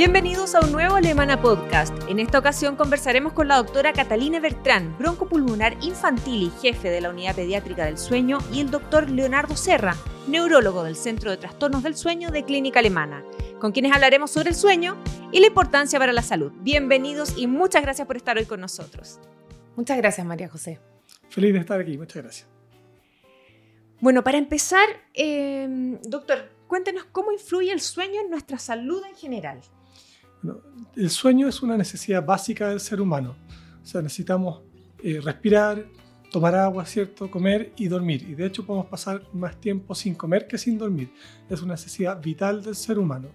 Bienvenidos a un nuevo Alemana Podcast. En esta ocasión conversaremos con la doctora Catalina Bertrán, broncopulmonar infantil y jefe de la Unidad Pediátrica del Sueño, y el doctor Leonardo Serra, neurólogo del Centro de Trastornos del Sueño de Clínica Alemana, con quienes hablaremos sobre el sueño y la importancia para la salud. Bienvenidos y muchas gracias por estar hoy con nosotros. Muchas gracias, María José. Feliz de estar aquí, muchas gracias. Bueno, para empezar, eh, doctor, cuéntenos cómo influye el sueño en nuestra salud en general el sueño es una necesidad básica del ser humano. O sea, necesitamos eh, respirar, tomar agua, ¿cierto? Comer y dormir. Y de hecho podemos pasar más tiempo sin comer que sin dormir. Es una necesidad vital del ser humano.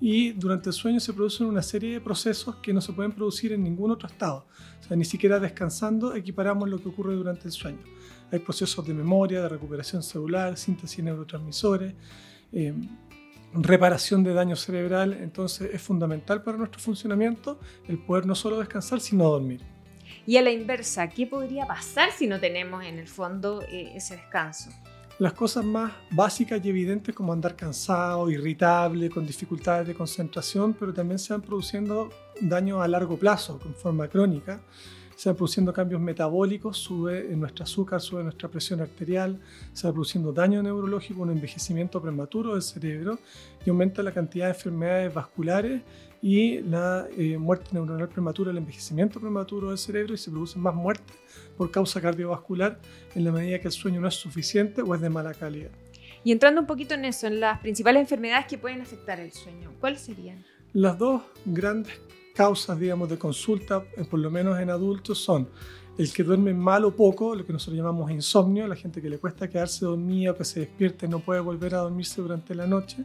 Y durante el sueño se producen una serie de procesos que no se pueden producir en ningún otro estado. O sea, ni siquiera descansando equiparamos lo que ocurre durante el sueño. Hay procesos de memoria, de recuperación celular, síntesis de neurotransmisores. Eh, reparación de daño cerebral, entonces es fundamental para nuestro funcionamiento el poder no solo descansar, sino dormir. Y a la inversa, ¿qué podría pasar si no tenemos en el fondo eh, ese descanso? Las cosas más básicas y evidentes como andar cansado, irritable, con dificultades de concentración, pero también se van produciendo daños a largo plazo, con forma crónica se van produciendo cambios metabólicos, sube nuestro azúcar, sube nuestra presión arterial, se va produciendo daño neurológico, un envejecimiento prematuro del cerebro y aumenta la cantidad de enfermedades vasculares y la eh, muerte neuronal prematura, el envejecimiento prematuro del cerebro y se producen más muertes por causa cardiovascular en la medida que el sueño no es suficiente o es de mala calidad. Y entrando un poquito en eso, en las principales enfermedades que pueden afectar el sueño, ¿cuáles serían? Las dos grandes causas, digamos, de consulta, eh, por lo menos en adultos, son el que duerme mal o poco, lo que nosotros llamamos insomnio, la gente que le cuesta quedarse dormida, que se despierte y no puede volver a dormirse durante la noche,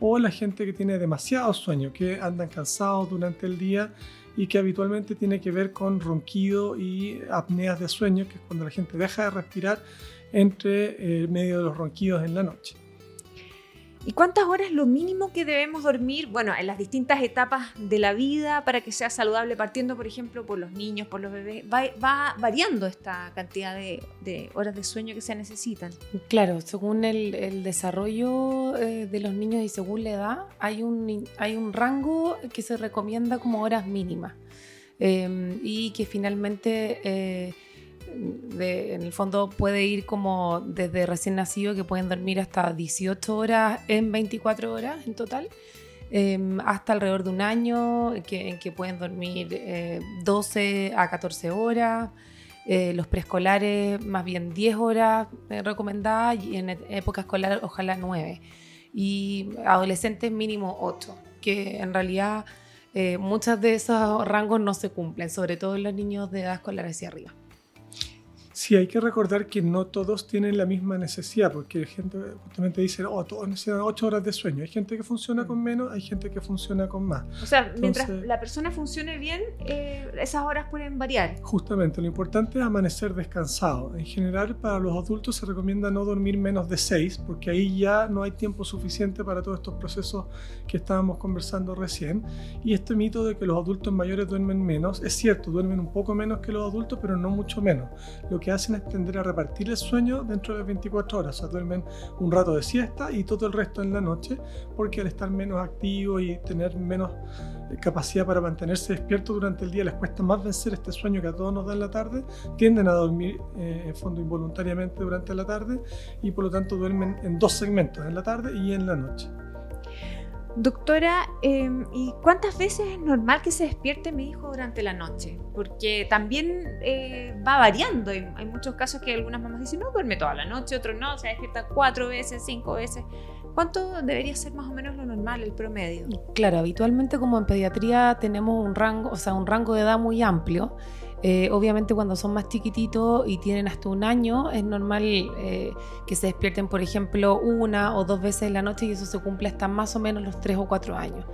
o la gente que tiene demasiado sueño, que andan cansados durante el día y que habitualmente tiene que ver con ronquido y apneas de sueño, que es cuando la gente deja de respirar entre el medio de los ronquidos en la noche. ¿Y cuántas horas es lo mínimo que debemos dormir? Bueno, en las distintas etapas de la vida para que sea saludable, partiendo, por ejemplo, por los niños, por los bebés. Va, variando esta cantidad de, horas de sueño que se necesitan. Claro, según el, desarrollo eh, de los niños y según la edad, hay un, hay un rango que se recomienda como horas mínimas. Em, y que finalmente... Eh, en el fondo puede ir como desde recién nacido que pueden dormir hasta 18 horas en 24 horas en total, em, hasta alrededor de un año en que pueden dormir 12 eh, a 14 horas. Eh, los preescolares más bien 10 horas eh, recomendadas y en época escolar ojalá 9. Y adolescentes mínimo 8, que en realidad muchos de esos rangos no se cumplen, sobre todo en los niños de edad escolar hacia arriba. Sí, hay que recordar que no todos tienen la misma necesidad, porque gente justamente dice, oh, todos necesitan 8 horas de sueño. Hay gente que funciona con menos, hay gente que funciona con más. O sea, mientras la persona funcione bien, eh, esas horas pueden variar. Justamente, lo importante es amanecer descansado. En general, para los adultos se recomienda no dormir menos de 6, porque ahí ya no hay tiempo suficiente para todos estos procesos que estábamos conversando recién. Y este mito de que los adultos mayores duermen menos, es cierto, duermen un poco menos que los adultos, pero no mucho menos. Lo que hacen es tender a repartir el sueño dentro de 24 horas. O sea, duermen un rato de siesta y todo el resto en la noche, porque al estar menos activos y tener menos eh, capacidad para mantenerse despiertos durante el día, les cuesta más vencer este sueño que a todos nos da en la tarde, tienden a dormir eh, en fondo involuntariamente durante la tarde y por lo tanto duermen en dos segmentos, en la tarde y en la noche. Doctora, em, ¿y cuántas veces es normal que se despierte mi hijo durante la noche? Porque también eh, va variando. Hay, muchos casos que algunas mamás dicen, no, duerme toda la noche, otros no, se despierta cuatro veces, cinco veces. ¿Cuánto debería ser más o menos lo normal, el promedio? Claro, habitualmente como en pediatría tenemos un rango, o sea, un rango de edad muy amplio. Eh, obviamente cuando son más chiquititos y tienen hasta un año, es normal eh, que se despierten, por ejemplo, una o dos veces en la noche y eso se cumple hasta más o menos los tres o cuatro años.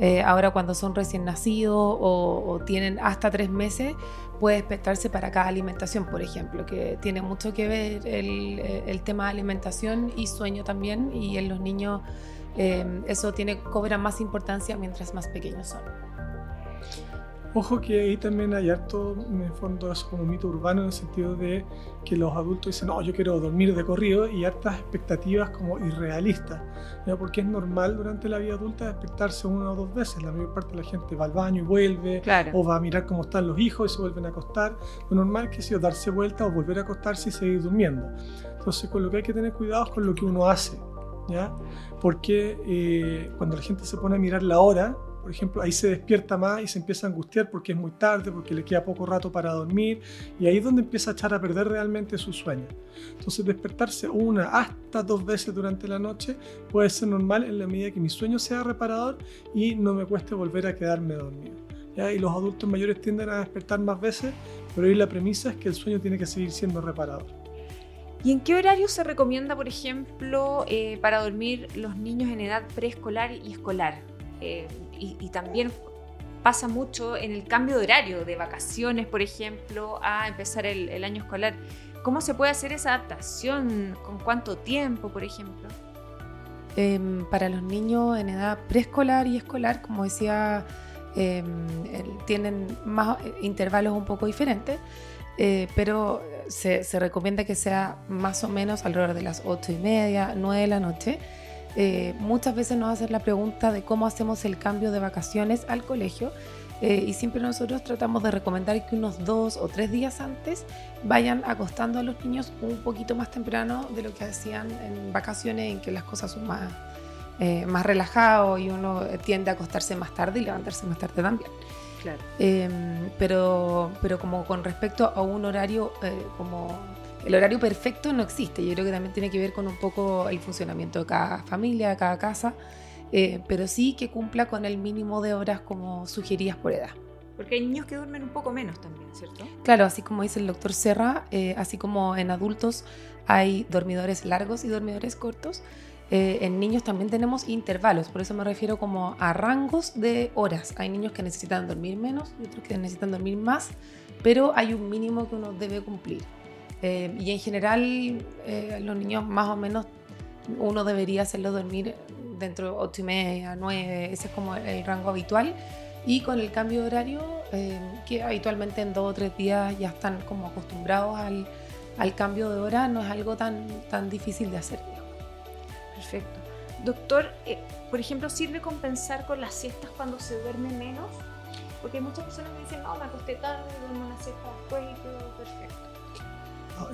Eh, ahora cuando son recién nacidos o, tienen hasta tres meses, puede despertarse para cada alimentación, por ejemplo, que tiene mucho que ver el, tema de alimentación y sueño también, y en los niños eso tiene, cobra más importancia mientras más pequeños son. Ojo que ahí también hay harto, en el fondo, eso como mito urbano en el sentido de que los adultos dicen, no, yo quiero dormir de corrido y hartas expectativas como irrealistas, ¿ya? porque es normal durante la vida adulta despertarse una o dos veces. La mayor parte de la gente va al baño y vuelve, o va a mirar cómo están los hijos y se vuelven a acostar. Lo normal es que darse vuelta o volver a acostarse y seguir durmiendo. Entonces, con lo que hay que tener cuidado es con lo que uno hace, ¿ya? Porque eh, cuando la gente se pone a mirar la hora, por ejemplo, ahí se despierta más y se empieza a angustiar porque es muy tarde, porque le queda poco rato para dormir y ahí es donde empieza a echar a perder realmente su sueño. Entonces despertarse una hasta dos veces durante la noche puede ser normal en la medida que mi sueño sea reparador y no me cueste volver a quedarme dormido. ¿ya? Y los adultos mayores tienden a despertar más veces, pero ahí la premisa es que el sueño tiene que seguir siendo reparador. ¿Y en qué horario se recomienda, por ejemplo, eh, para dormir los niños en edad preescolar y escolar? Eh, y, también pasa mucho en el cambio de horario, de vacaciones, por ejemplo, a empezar el, año escolar. ¿Cómo se puede hacer esa adaptación? ¿Con cuánto tiempo, por ejemplo? Em, para los niños en edad preescolar y escolar, como decía, em, tienen más eh, intervalos un poco diferentes, eh, pero se, se, recomienda que sea más o menos alrededor de las ocho y media, 9 de la noche. Eh, muchas veces nos hacen la pregunta de cómo hacemos el cambio de vacaciones al colegio eh, y siempre nosotros tratamos de recomendar que unos dos o tres días antes vayan acostando a los niños un poquito más temprano de lo que hacían en vacaciones en que las cosas son más, eh, más relajadas y uno tiende a acostarse más tarde y levantarse más tarde también. Claro. Em, pero, pero como con respecto a un horario como el horario perfecto no existe. Yo creo que también tiene que ver con un poco el funcionamiento de cada familia, de cada casa, eh, pero sí que cumpla con el mínimo de horas como sugerías por edad. Porque hay niños que duermen un poco menos también, ¿cierto? Claro, así como dice el doctor Serra, eh, así como en adultos hay dormidores largos y dormidores cortos, eh, en niños también tenemos intervalos, por eso me refiero como a rangos de horas. Hay niños que necesitan dormir menos y otros que necesitan dormir más, pero hay un mínimo que uno debe cumplir. Eh, y en general, eh, los niños más o menos uno debería hacerlo dormir dentro de 8 y media, 9, ese es como el rango habitual. Y con el cambio de horario, eh, que habitualmente en dos o tres días ya están como acostumbrados al, al, cambio de hora, no es algo tan, tan difícil de hacer. Perfecto. Doctor, por ejemplo, ¿sirve compensar con las siestas cuando se duerme menos? Porque muchas personas me dicen, no, me acosté tarde, duermo una siesta después y todo perfecto.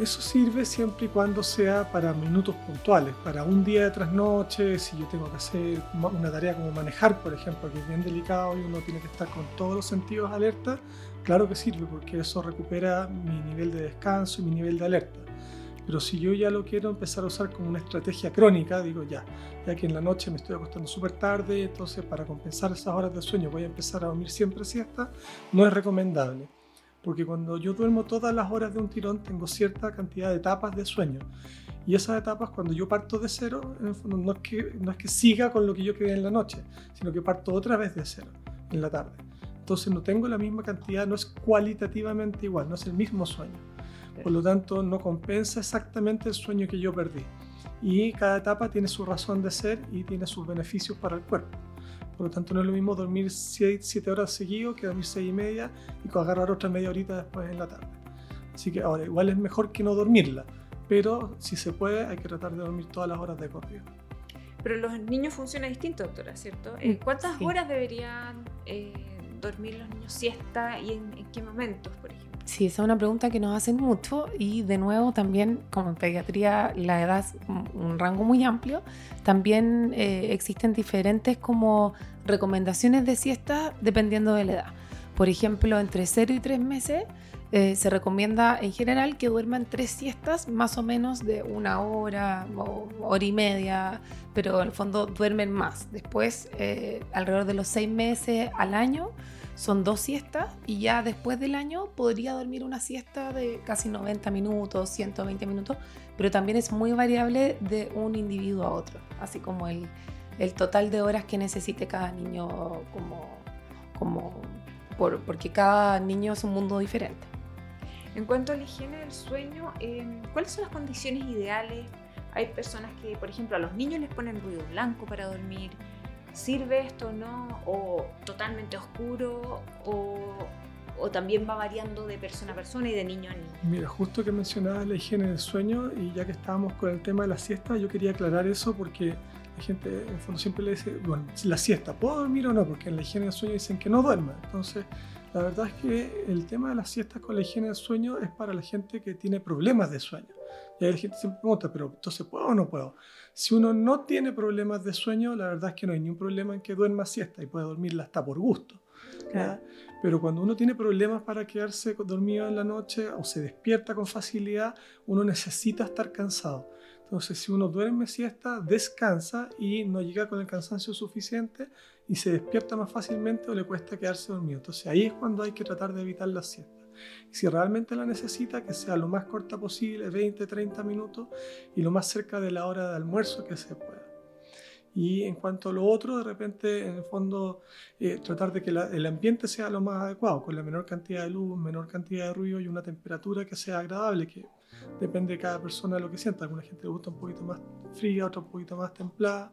Eso sirve siempre y cuando sea para minutos puntuales, para un día de trasnoche, si yo tengo que hacer una tarea como manejar, por ejemplo, que es bien delicado y uno tiene que estar con todos los sentidos alerta, claro que sirve porque eso recupera mi nivel de descanso y mi nivel de alerta. Pero si yo ya lo quiero empezar a usar como una estrategia crónica, digo ya, ya que en la noche me estoy acostando súper tarde, entonces para compensar esas horas de sueño voy a empezar a dormir siempre siesta, no es recomendable porque cuando yo duermo todas las horas de un tirón tengo cierta cantidad de etapas de sueño. Y esas etapas, cuando yo parto de cero, no es, que, no es que siga con lo que yo quedé en la noche, sino que parto otra vez de cero en la tarde. Entonces no tengo la misma cantidad, no es cualitativamente igual, no es el mismo sueño. Por lo tanto, no compensa exactamente el sueño que yo perdí. Y cada etapa tiene su razón de ser y tiene sus beneficios para el cuerpo. Por lo tanto, no es lo mismo dormir 7 horas seguido que dormir 6 y media y agarrar otra media horita después en la tarde. Así que ahora, igual es mejor que no dormirla, pero si se puede, hay que tratar de dormir todas las horas de corrido. Pero los niños funcionan distinto, doctora, ¿cierto? Eh, ¿Cuántas horas deberían eh, dormir los niños siesta y en qué momentos, por ejemplo? Sí, esa es una pregunta que nos hacen mucho y de nuevo también como en pediatría la edad es un rango muy amplio, también eh, existen diferentes como recomendaciones de siesta dependiendo de la edad. Por ejemplo, entre 0 y 3 meses eh, se recomienda en general que duerman tres siestas más o menos de una hora o hora y media, pero en el fondo duermen más. Después, eh, alrededor de los 6 meses al año, son dos siestas y ya después del año podría dormir una siesta de casi 90 minutos, 120 minutos, pero también es muy variable de un individuo a otro, así como el, el total de horas que necesite cada niño como, como por, porque cada niño es un mundo diferente. En cuanto a la higiene del sueño, em, ¿cuáles son las condiciones ideales? Hay personas que, por ejemplo, a los niños les ponen ruido blanco para dormir. ¿Sirve esto o no? ¿O totalmente oscuro? ¿O, también va variando de persona a persona y de niño a niño? Mira, justo que mencionabas la higiene del sueño y ya que estábamos con el tema de la siesta, yo quería aclarar eso porque la gente en el fondo siempre le dice, bueno, la siesta, ¿puedo dormir o no? Porque en la higiene del sueño dicen que no duerma. Entonces, la verdad es que el tema de las siestas con la higiene del sueño es para la gente que tiene problemas de sueño. Y ahí la gente siempre pregunta, pero entonces ¿puedo o no puedo? Si uno no tiene problemas de sueño, la verdad es que no hay ningún problema en que duerma siesta y puede dormirla hasta por gusto. Pero cuando uno tiene problemas para quedarse dormido en la noche o se despierta con facilidad, uno necesita estar cansado. Entonces, si uno duerme siesta, descansa y no llega con el cansancio suficiente y se despierta más fácilmente o le cuesta quedarse dormido. Entonces, ahí es cuando hay que tratar de evitar la siesta. Y si realmente la necesita, que sea lo más corta posible, 20, 30 minutos y lo más cerca de la hora de almuerzo que se pueda. Y en cuanto a lo otro, de repente, en el fondo, eh, tratar de que el ambiente sea lo más adecuado, con la menor cantidad de luz, menor cantidad de ruido y una temperatura que sea agradable, que depende de cada persona de lo que sienta. Alguna gente le gusta un poquito más fría, otra un poquito más templada.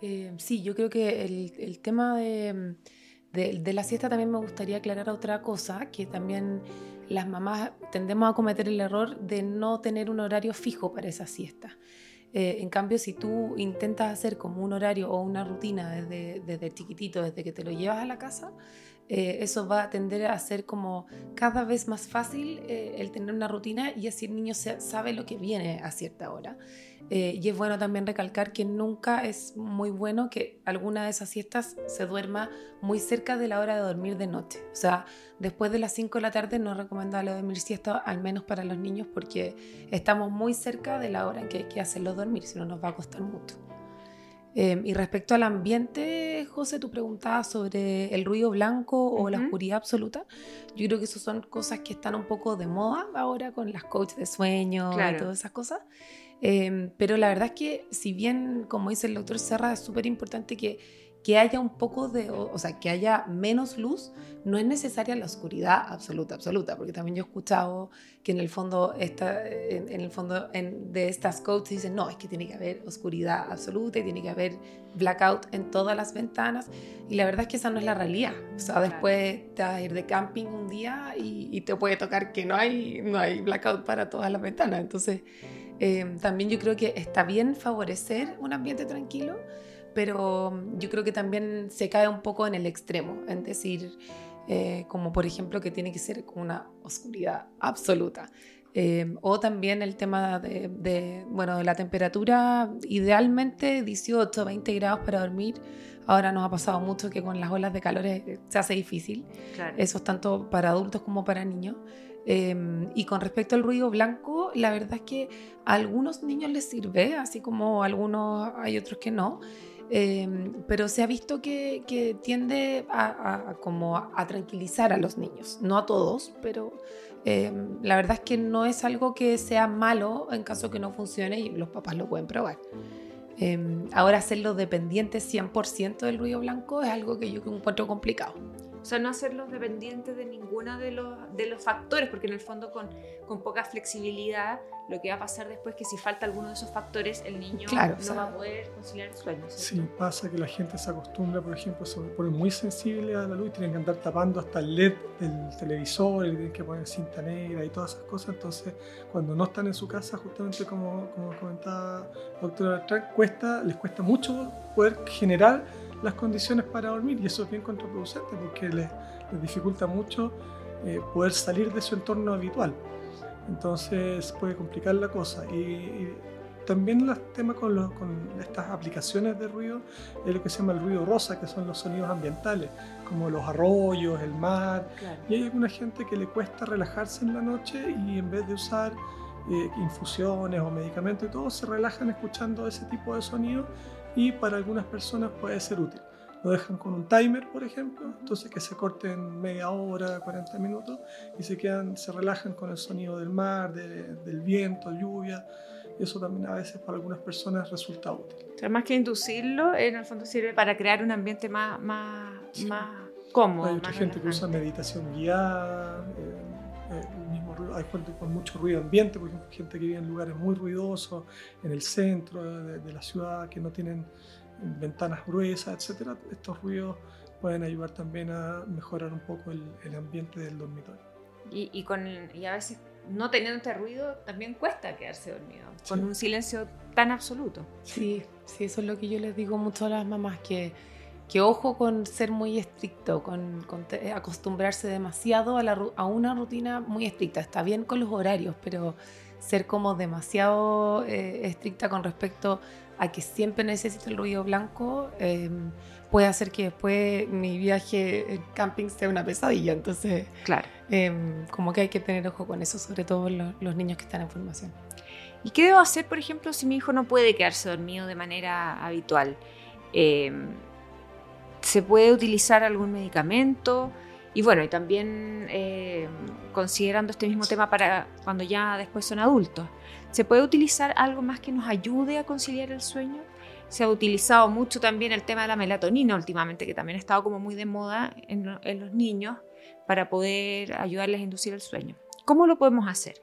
Eh, sí, yo creo que el, el tema de, de, de, la siesta también me gustaría aclarar otra cosa, que también las mamás tendemos a cometer el error de no tener un horario fijo para esa siesta. Eh, en cambio, si tú intentas hacer como un horario o una rutina desde, desde chiquitito, desde que te lo llevas a la casa, eh, eso va a tender a ser como cada vez más fácil eh, el tener una rutina y así el niño sabe lo que viene a cierta hora. Eh, y es bueno también recalcar que nunca es muy bueno que alguna de esas siestas se duerma muy cerca de la hora de dormir de noche. O sea, después de las 5 de la tarde no es recomendable dormir siesta, al menos para los niños, porque estamos muy cerca de la hora en que hay que hacerlos dormir, si no nos va a costar mucho. Eh, y respecto al ambiente, José, tú preguntabas sobre el ruido blanco o la oscuridad absoluta. Yo creo que esas son cosas que están un poco de moda ahora con las coaches de sueño y todas esas cosas. Em, pero la verdad es que si bien, como dice el doctor Serra, es súper importante que, que haya un poco de, o, sea, que haya menos luz, no es necesaria la oscuridad absoluta, absoluta, porque también yo he escuchado que en el fondo, esta, en, el fondo de estas codes dicen, no, es que tiene que haber oscuridad absoluta y tiene que haber blackout en todas las ventanas, y la verdad es que esa no es la realidad. O sea, después te vas a ir de camping un día y, y te puede tocar que no hay, no hay blackout para todas las ventanas, entonces eh, también yo creo que está bien favorecer un ambiente tranquilo, pero yo creo que también se cae un poco en el extremo, en decir, eh, como por ejemplo que tiene que ser con una oscuridad absoluta. Eh, o también el tema de, bueno, de la temperatura, idealmente 18, 20 grados para dormir. Ahora nos ha pasado mucho que con las olas de calor se hace difícil. Eso es tanto para adultos como para niños. Em, y con respecto al ruido blanco, la verdad es que a algunos niños les sirve, así como a algunos hay otros que no. Em, pero se ha visto que, que tiende a, como a, tranquilizar a los niños, no a todos, pero em, la verdad es que no es algo que sea malo en caso que no funcione y los papás lo pueden probar. ahora hacerlo dependiente 100% del ruido blanco es algo que yo encuentro complicado. O sea, no hacerlos dependientes de ninguno de los, de los factores, porque en el fondo con, con poca flexibilidad lo que va a pasar después es que si falta alguno de esos factores, el niño no va a poder conciliar el sueño. Sí, pasa que la gente se acostumbra, por ejemplo, se pone muy sensible a la luz, tienen que andar tapando hasta el LED del televisor, y tienen que poner cinta negra y todas esas cosas. Entonces, cuando no están en su casa, justamente como, como comentaba la doctora Bertrand, cuesta, les cuesta mucho poder generar las condiciones para dormir y eso es bien contraproducente porque les, dificulta mucho eh, poder salir de su entorno habitual. Entonces puede complicar la cosa. Y, también el tema con, con, estas aplicaciones de ruido es lo que se llama el ruido rosa, que son los sonidos ambientales, como los arroyos, el mar. Y hay alguna gente que le cuesta relajarse en la noche y en vez de usar eh, infusiones o medicamentos y todo, se relajan escuchando ese tipo de sonidos y para algunas personas puede ser útil. Lo dejan con un timer, por ejemplo, entonces que se corten media hora, 40 minutos y se quedan, se relajan con el sonido del mar, del viento, lluvia. Eso también a veces para algunas personas resulta útil. O sea, más que inducirlo, en el fondo sirve para crear un ambiente más, más, más cómodo. Hay otra gente que usa meditación guiada, eh, hay gente con mucho ruido ambiente, por ejemplo, gente que vive en lugares muy ruidosos, en el centro de, la ciudad, que no tienen ventanas gruesas, etc. Estos ruidos pueden ayudar también a mejorar un poco el, el ambiente del dormitorio. Y, y, con, y a veces no teniendo este ruido también cuesta quedarse dormido, con un silencio tan absoluto. Sí, sí, eso es lo que yo les digo mucho a las mamás, que, que ojo con ser muy estricto, con, acostumbrarse demasiado a, la, a, una rutina muy estricta. Está bien con los horarios, pero ser como demasiado eh, estricta con respecto a que siempre necesito el ruido blanco. Eh, puede hacer que después mi viaje en camping sea una pesadilla. Entonces, claro. Em, como que hay que tener ojo con eso, sobre todo los, niños que están en formación. ¿Y qué debo hacer, por ejemplo, si mi hijo no puede quedarse dormido de manera habitual? ¿Se puede utilizar algún medicamento? Y bueno, y también em, considerando este mismo tema para cuando ya después son adultos, ¿se puede utilizar algo más que nos ayude a conciliar el sueño? se ha utilizado mucho también el tema de la melatonina últimamente, que también ha estado como muy de moda en, los niños para poder ayudarles a inducir el sueño. ¿Cómo lo podemos hacer?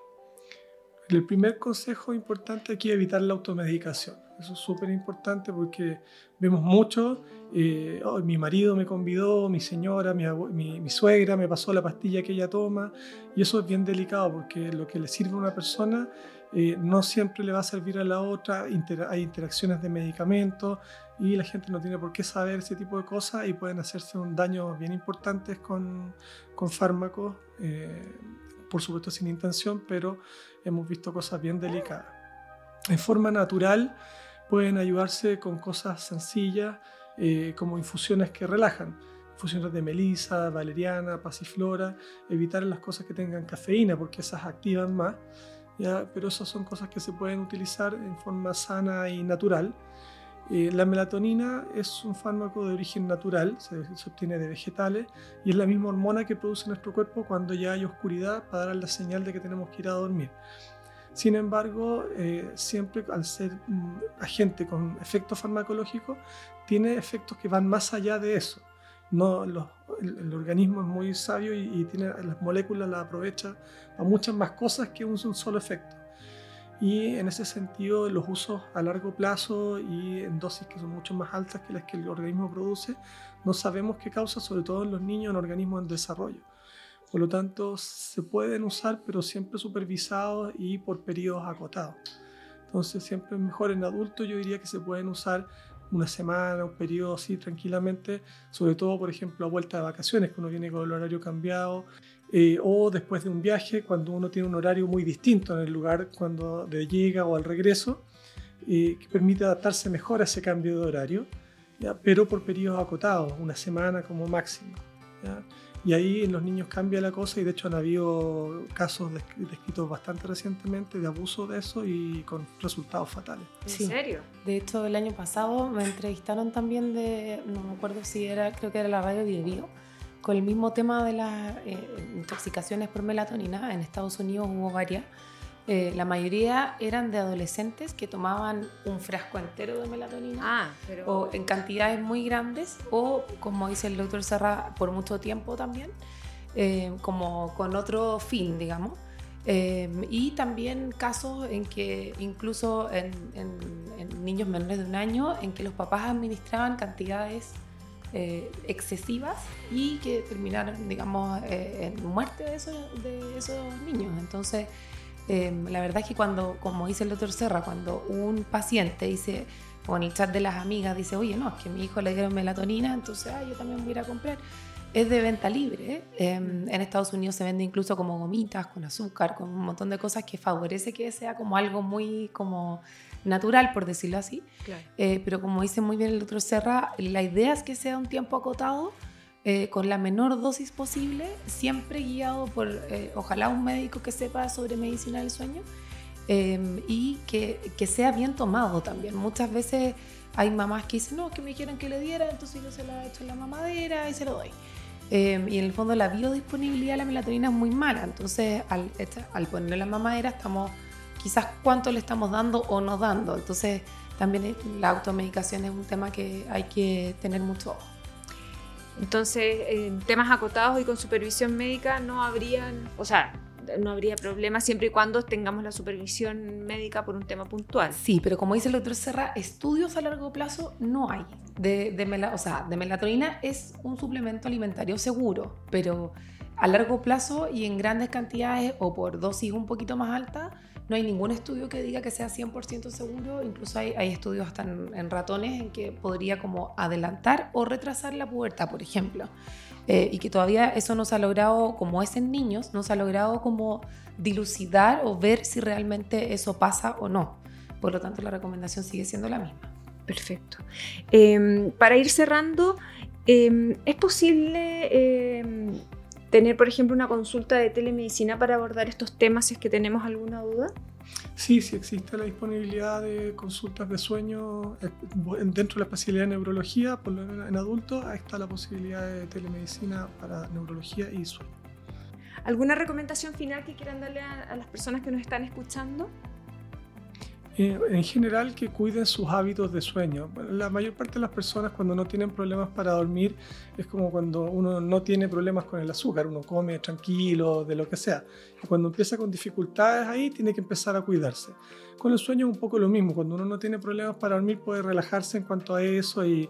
El primer consejo importante aquí es evitar la automedicación. Eso es súper importante porque vemos mucho, eh, oh, mi marido me convidó, mi señora, mi, mi, suegra me pasó la pastilla que ella toma, y eso es bien delicado porque lo que le sirve a una persona eh, no siempre le va a servir a la otra, hay interacciones de medicamentos y la gente no tiene por qué saber ese tipo de cosas y pueden hacerse un daño bien importantes con, con fármacos, eh, por supuesto sin intención, pero hemos visto cosas bien delicadas. En forma natural pueden ayudarse con cosas sencillas eh, como infusiones que relajan infusiones de melisa, valeriana, pasiflora, evitar las cosas que tengan cafeína porque esas activan más pero esas son cosas que se pueden utilizar en forma sana y natural. Eh, la melatonina es un fármaco de origen natural, se, obtiene de vegetales y es la misma hormona que produce nuestro cuerpo cuando ya hay oscuridad para dar la señal de que tenemos que ir a dormir. Sin embargo, eh, siempre al ser un agente con efecto farmacológico, tiene efectos que van más allá de eso no, el, organismo es muy sabio y, tiene las moléculas las aprovecha a muchas más cosas que un, solo efecto. Y en ese sentido, los usos a largo plazo y en dosis que son mucho más altas que las que el organismo produce, no sabemos qué causa, sobre todo en los niños en organismos en desarrollo. Por lo tanto, se pueden usar, pero siempre supervisados y por periodos acotados. Entonces, siempre es mejor en adultos, yo diría que se pueden usar una semana, un periodo así tranquilamente, sobre todo, por ejemplo, a vuelta de vacaciones, que uno viene con el horario cambiado, eh, o después de un viaje, cuando uno tiene un horario muy distinto en el lugar cuando llega o al regreso, eh, que permite adaptarse mejor a ese cambio de horario, pero por periodos acotados, una semana como máximo. Y ahí en los niños cambia la cosa y de hecho han habido casos descritos bastante recientemente de abuso de eso y con resultados fatales. ¿En serio? De hecho, el año pasado me entrevistaron también de, no me acuerdo si era, creo que era la radio Bio, con el mismo tema de las eh, intoxicaciones por melatonina. En Estados Unidos hubo varias eh, la mayoría eran de adolescentes que tomaban un frasco entero de melatonina ah, o en cantidades muy grandes o, como dice el doctor Serra, por mucho tiempo también, eh, como con otro fin, digamos. Eh, y también casos en que incluso en, niños menores de un año, en que los papás administraban cantidades excesivas y que terminaron, digamos, en muerte de esos, de esos niños. Entonces, Em, la verdad es que cuando, como dice el doctor Serra, cuando un paciente dice, o en el chat de las amigas dice, oye, no, es que a mi hijo le dieron melatonina, entonces yo también voy a ir a comprar. Es de venta libre. Em, en Estados Unidos se vende incluso como gomitas, con azúcar, con un montón de cosas que favorece que sea como algo muy como natural, por decirlo así. Eh, pero como dice muy bien el doctor Serra, la idea es que sea un tiempo acotado eh, con la menor dosis posible, siempre guiado por, eh, ojalá, un médico que sepa sobre medicina del sueño em, y que, que, sea bien tomado también. Muchas veces hay mamás que dicen, no, que me quieren que le diera, entonces yo se la echo en la mamadera y se lo doy. Em, y en el fondo la biodisponibilidad de la melatonina es muy mala, entonces al, al ponerle la mamadera estamos quizás cuánto le estamos dando o no dando. Entonces, también la automedicación es un tema que hay que tener mucho ojo. Entonces, en temas acotados y con supervisión médica no habrían, o sea, no habría problema siempre y cuando tengamos la supervisión médica por un tema puntual. Sí, pero como dice el doctor Serra, estudios a largo plazo no hay. De, de, o sea, de melatonina es un suplemento alimentario seguro, pero a largo plazo y en grandes cantidades o por dosis un poquito más alta, no hay ningún estudio que diga que sea 100% seguro. Incluso hay, estudios hasta en, ratones en que podría como adelantar o retrasar la pubertad, por ejemplo. Eh, y que todavía eso no se ha logrado, como es en niños, no se ha logrado como dilucidar o ver si realmente eso pasa o no. Por lo tanto, la recomendación sigue siendo la misma. Perfecto. Em, para ir cerrando, em, ¿es posible em, tener, por ejemplo, una consulta de telemedicina para abordar estos temas si es que tenemos alguna duda? Sí, sí existe la disponibilidad de consultas de sueño eh, dentro de la especialidad de neurología, por lo menos en adultos, ahí está la posibilidad de telemedicina para neurología y sueño. ¿Alguna recomendación final que quieran darle a las personas que nos están escuchando? Eh, en general que cuiden sus hábitos de sueño. La mayor parte de las personas cuando no tienen problemas para dormir es como cuando uno no tiene problemas con el azúcar, uno come tranquilo, de lo que sea. Cuando empieza con dificultades ahí, tiene que empezar a cuidarse. Con el sueño es un poco lo mismo, cuando uno no tiene problemas para dormir puede relajarse en cuanto a eso y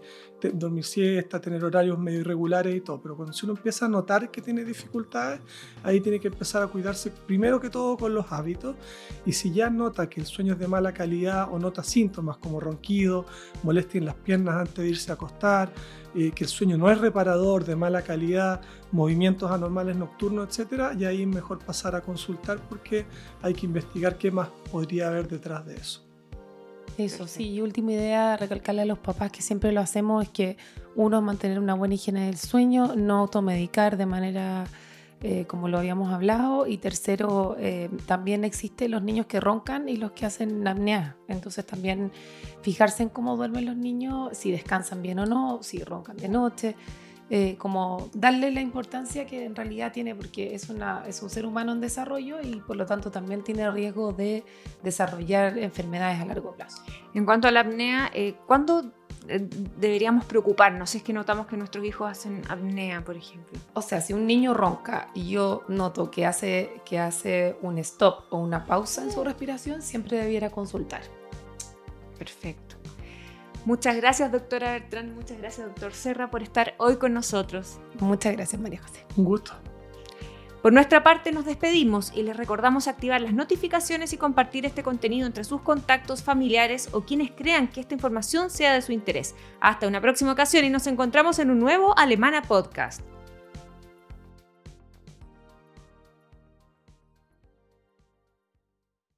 dormir siesta, tener horarios medio irregulares y todo, pero cuando uno empieza a notar que tiene dificultades, ahí tiene que empezar a cuidarse primero que todo con los hábitos y si ya nota que el sueño es de mala calidad o nota síntomas como ronquido, molestia en las piernas antes de irse a acostar, eh, que el sueño no es reparador, de mala calidad, movimientos anormales nocturnos, etc., y ahí es mejor pasar a consultar porque hay que investigar qué más podría haber detrás de eso. Eso, sí, y última idea, recalcarle a los papás que siempre lo hacemos, es que uno, mantener una buena higiene del sueño, no automedicar de manera eh, como lo habíamos hablado, y tercero, eh, también existen los niños que roncan y los que hacen apnea. Entonces también fijarse en cómo duermen los niños, si descansan bien o no, si roncan de noche. Eh, como darle la importancia que en realidad tiene, porque es, una, es un ser humano en desarrollo y por lo tanto también tiene riesgo de desarrollar enfermedades a largo plazo. En cuanto a la apnea, eh, ¿cuándo eh, deberíamos preocuparnos si es que notamos que nuestros hijos hacen apnea, por ejemplo? O sea, si un niño ronca y yo noto que hace, que hace un stop o una pausa en su respiración, siempre debiera consultar. Perfecto. Muchas gracias, doctora Bertrán. Muchas gracias, doctor Serra, por estar hoy con nosotros. Muchas gracias, María José. Un gusto. Por nuestra parte nos despedimos y les recordamos activar las notificaciones y compartir este contenido entre sus contactos familiares o quienes crean que esta información sea de su interés. Hasta una próxima ocasión y nos encontramos en un nuevo Alemana Podcast.